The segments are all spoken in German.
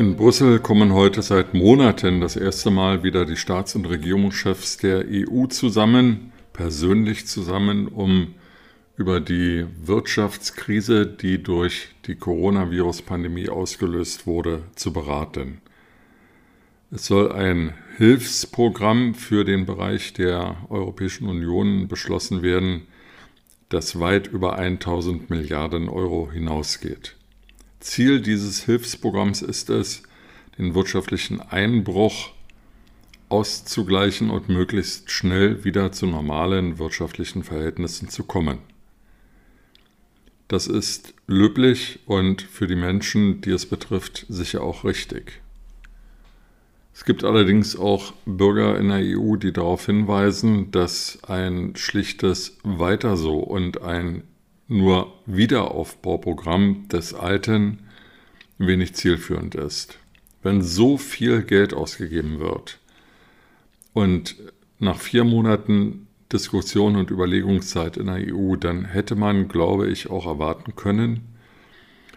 In Brüssel kommen heute seit Monaten das erste Mal wieder die Staats- und Regierungschefs der EU zusammen, persönlich zusammen, um über die Wirtschaftskrise, die durch die Coronavirus-Pandemie ausgelöst wurde, zu beraten. Es soll ein Hilfsprogramm für den Bereich der Europäischen Union beschlossen werden, das weit über 1000 Milliarden Euro hinausgeht. Ziel dieses Hilfsprogramms ist es, den wirtschaftlichen Einbruch auszugleichen und möglichst schnell wieder zu normalen wirtschaftlichen Verhältnissen zu kommen. Das ist löblich und für die Menschen, die es betrifft, sicher auch richtig. Es gibt allerdings auch Bürger in der EU, die darauf hinweisen, dass ein schlichtes Weiter so und ein nur Wiederaufbauprogramm des Alten wenig zielführend ist. Wenn so viel Geld ausgegeben wird und nach vier Monaten Diskussion und Überlegungszeit in der EU, dann hätte man, glaube ich, auch erwarten können,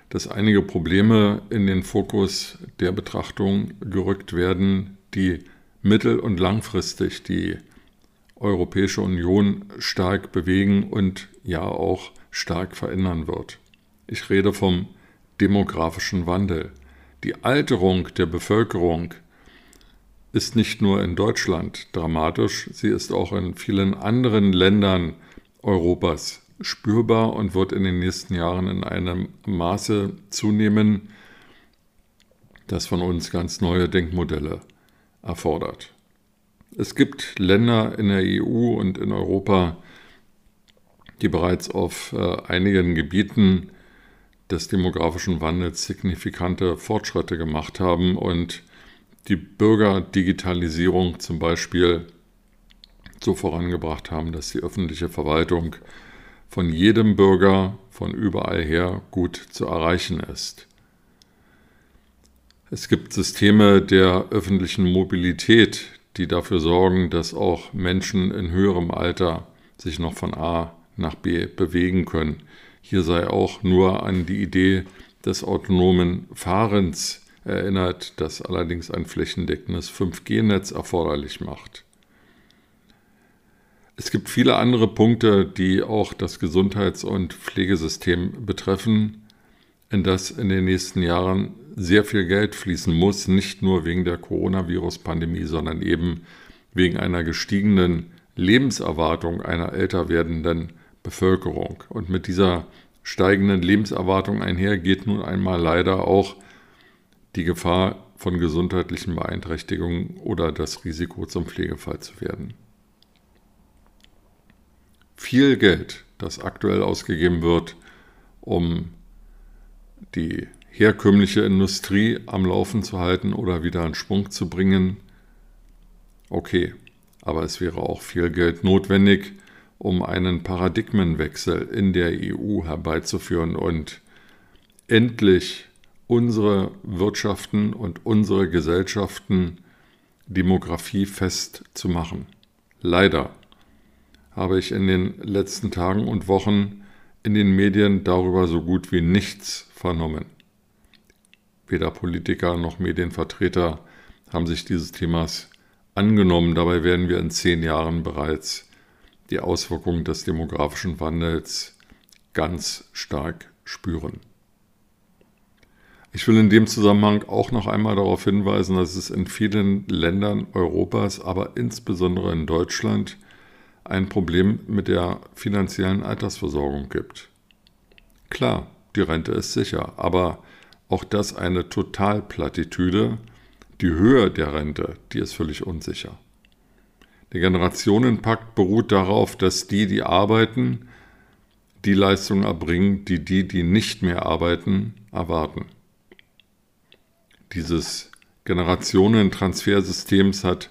dass einige Probleme in den Fokus der Betrachtung gerückt werden, die mittel- und langfristig die Europäische Union stark bewegen und ja auch stark verändern wird. Ich rede vom demografischen Wandel. Die Alterung der Bevölkerung ist nicht nur in Deutschland dramatisch, sie ist auch in vielen anderen Ländern Europas spürbar und wird in den nächsten Jahren in einem Maße zunehmen, das von uns ganz neue Denkmodelle erfordert. Es gibt Länder in der EU und in Europa, die bereits auf äh, einigen Gebieten des demografischen Wandels signifikante Fortschritte gemacht haben und die Bürgerdigitalisierung zum Beispiel so vorangebracht haben, dass die öffentliche Verwaltung von jedem Bürger von überall her gut zu erreichen ist. Es gibt Systeme der öffentlichen Mobilität, die dafür sorgen, dass auch Menschen in höherem Alter sich noch von A nach B bewegen können. Hier sei auch nur an die Idee des autonomen Fahrens erinnert, das allerdings ein flächendeckendes 5G-Netz erforderlich macht. Es gibt viele andere Punkte, die auch das Gesundheits- und Pflegesystem betreffen, in das in den nächsten Jahren sehr viel Geld fließen muss, nicht nur wegen der Coronavirus-Pandemie, sondern eben wegen einer gestiegenen Lebenserwartung einer älter werdenden Bevölkerung. Und mit dieser steigenden Lebenserwartung einher geht nun einmal leider auch die Gefahr von gesundheitlichen Beeinträchtigungen oder das Risiko zum Pflegefall zu werden. Viel Geld, das aktuell ausgegeben wird, um die herkömmliche Industrie am Laufen zu halten oder wieder in Schwung zu bringen, okay, aber es wäre auch viel Geld notwendig, um einen Paradigmenwechsel in der EU herbeizuführen und endlich unsere Wirtschaften und unsere Gesellschaften demografiefest zu machen. Leider habe ich in den letzten Tagen und Wochen in den Medien darüber so gut wie nichts vernommen. Weder Politiker noch Medienvertreter haben sich dieses Themas angenommen. Dabei werden wir in zehn Jahren bereits die Auswirkungen des demografischen Wandels ganz stark spüren. Ich will in dem Zusammenhang auch noch einmal darauf hinweisen, dass es in vielen Ländern Europas, aber insbesondere in Deutschland, ein Problem mit der finanziellen Altersversorgung gibt. Klar, die Rente ist sicher, aber auch das eine Totalplattitüde. Die Höhe der Rente, die ist völlig unsicher. Der Generationenpakt beruht darauf, dass die, die arbeiten, die Leistungen erbringen, die die, die nicht mehr arbeiten, erwarten. Dieses Generationentransfersystems hat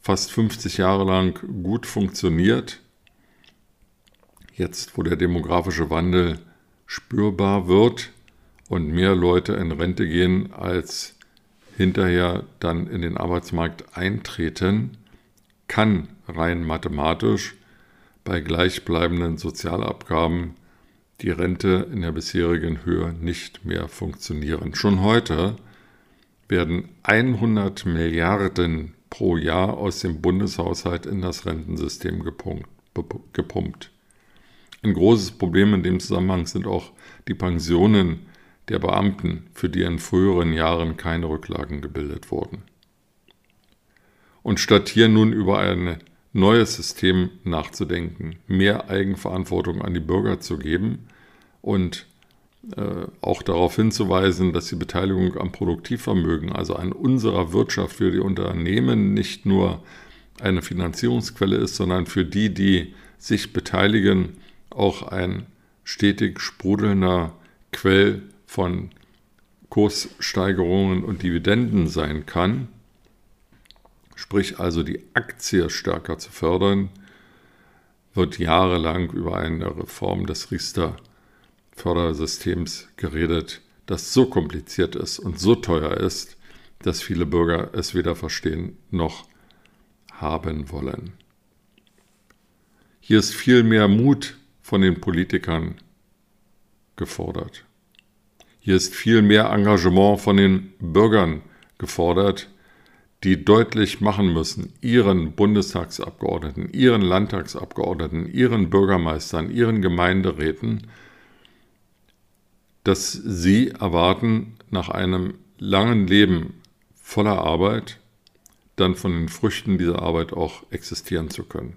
fast 50 Jahre lang gut funktioniert. Jetzt, wo der demografische Wandel spürbar wird und mehr Leute in Rente gehen, als hinterher dann in den Arbeitsmarkt eintreten, kann rein mathematisch bei gleichbleibenden Sozialabgaben die Rente in der bisherigen Höhe nicht mehr funktionieren. Schon heute werden 100 Milliarden pro Jahr aus dem Bundeshaushalt in das Rentensystem gepumpt. Ein großes Problem in dem Zusammenhang sind auch die Pensionen der Beamten, für die in früheren Jahren keine Rücklagen gebildet wurden. Und statt hier nun über ein neues System nachzudenken, mehr Eigenverantwortung an die Bürger zu geben und äh, auch darauf hinzuweisen, dass die Beteiligung am Produktivvermögen, also an unserer Wirtschaft für die Unternehmen nicht nur eine Finanzierungsquelle ist, sondern für die, die sich beteiligen, auch ein stetig sprudelnder Quell von Kurssteigerungen und Dividenden sein kann, sprich also die Aktie stärker zu fördern, wird jahrelang über eine Reform des Riester Fördersystems geredet, das so kompliziert ist und so teuer ist, dass viele Bürger es weder verstehen noch haben wollen. Hier ist viel mehr Mut von den Politikern gefordert. Hier ist viel mehr Engagement von den Bürgern gefordert, die deutlich machen müssen, ihren Bundestagsabgeordneten, ihren Landtagsabgeordneten, ihren Bürgermeistern, ihren Gemeinderäten, dass sie erwarten, nach einem langen Leben voller Arbeit dann von den Früchten dieser Arbeit auch existieren zu können.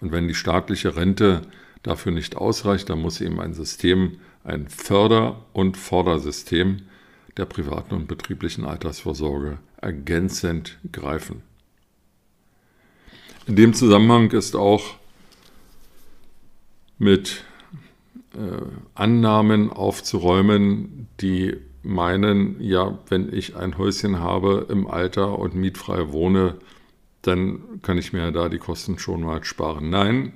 Und wenn die staatliche Rente dafür nicht ausreicht, dann muss eben ein System, ein Förder- und Fordersystem der privaten und betrieblichen Altersvorsorge ergänzend greifen. In dem Zusammenhang ist auch mit äh, Annahmen aufzuräumen, die meinen, ja, wenn ich ein Häuschen habe im Alter und mietfrei wohne, dann kann ich mir da die Kosten schon mal sparen. Nein,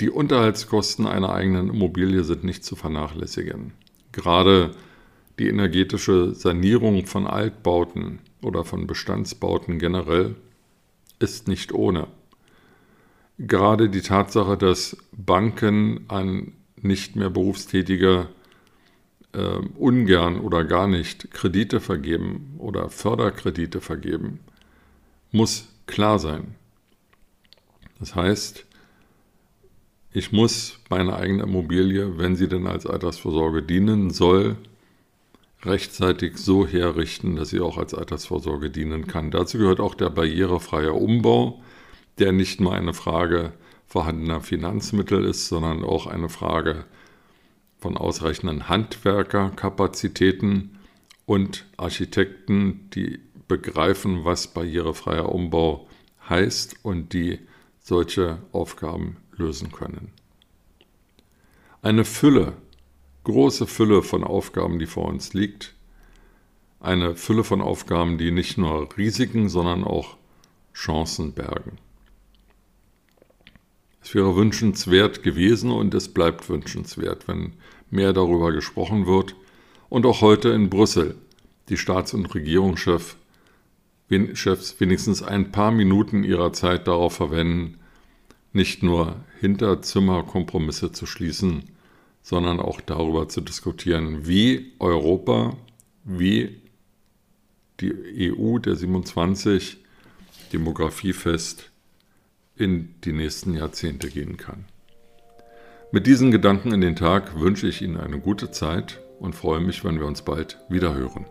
die Unterhaltskosten einer eigenen Immobilie sind nicht zu vernachlässigen. Gerade die energetische Sanierung von Altbauten oder von Bestandsbauten generell ist nicht ohne. Gerade die Tatsache, dass Banken an nicht mehr berufstätige äh, ungern oder gar nicht Kredite vergeben oder Förderkredite vergeben, muss klar sein. Das heißt, ich muss meine eigene Immobilie, wenn sie denn als Altersvorsorge dienen soll, rechtzeitig so herrichten, dass sie auch als Altersvorsorge dienen kann. Dazu gehört auch der barrierefreie Umbau, der nicht nur eine Frage vorhandener Finanzmittel ist, sondern auch eine Frage von ausreichenden Handwerkerkapazitäten und Architekten, die begreifen, was barrierefreier Umbau heißt und die solche Aufgaben lösen können. Eine Fülle große Fülle von Aufgaben, die vor uns liegt. Eine Fülle von Aufgaben, die nicht nur Risiken, sondern auch Chancen bergen. Es wäre wünschenswert gewesen und es bleibt wünschenswert, wenn mehr darüber gesprochen wird und auch heute in Brüssel die Staats- und Regierungschefs wenigstens ein paar Minuten ihrer Zeit darauf verwenden, nicht nur Hinterzimmerkompromisse zu schließen, sondern auch darüber zu diskutieren, wie Europa, wie die EU der 27 demografiefest in die nächsten Jahrzehnte gehen kann. Mit diesen Gedanken in den Tag wünsche ich Ihnen eine gute Zeit und freue mich, wenn wir uns bald wieder hören.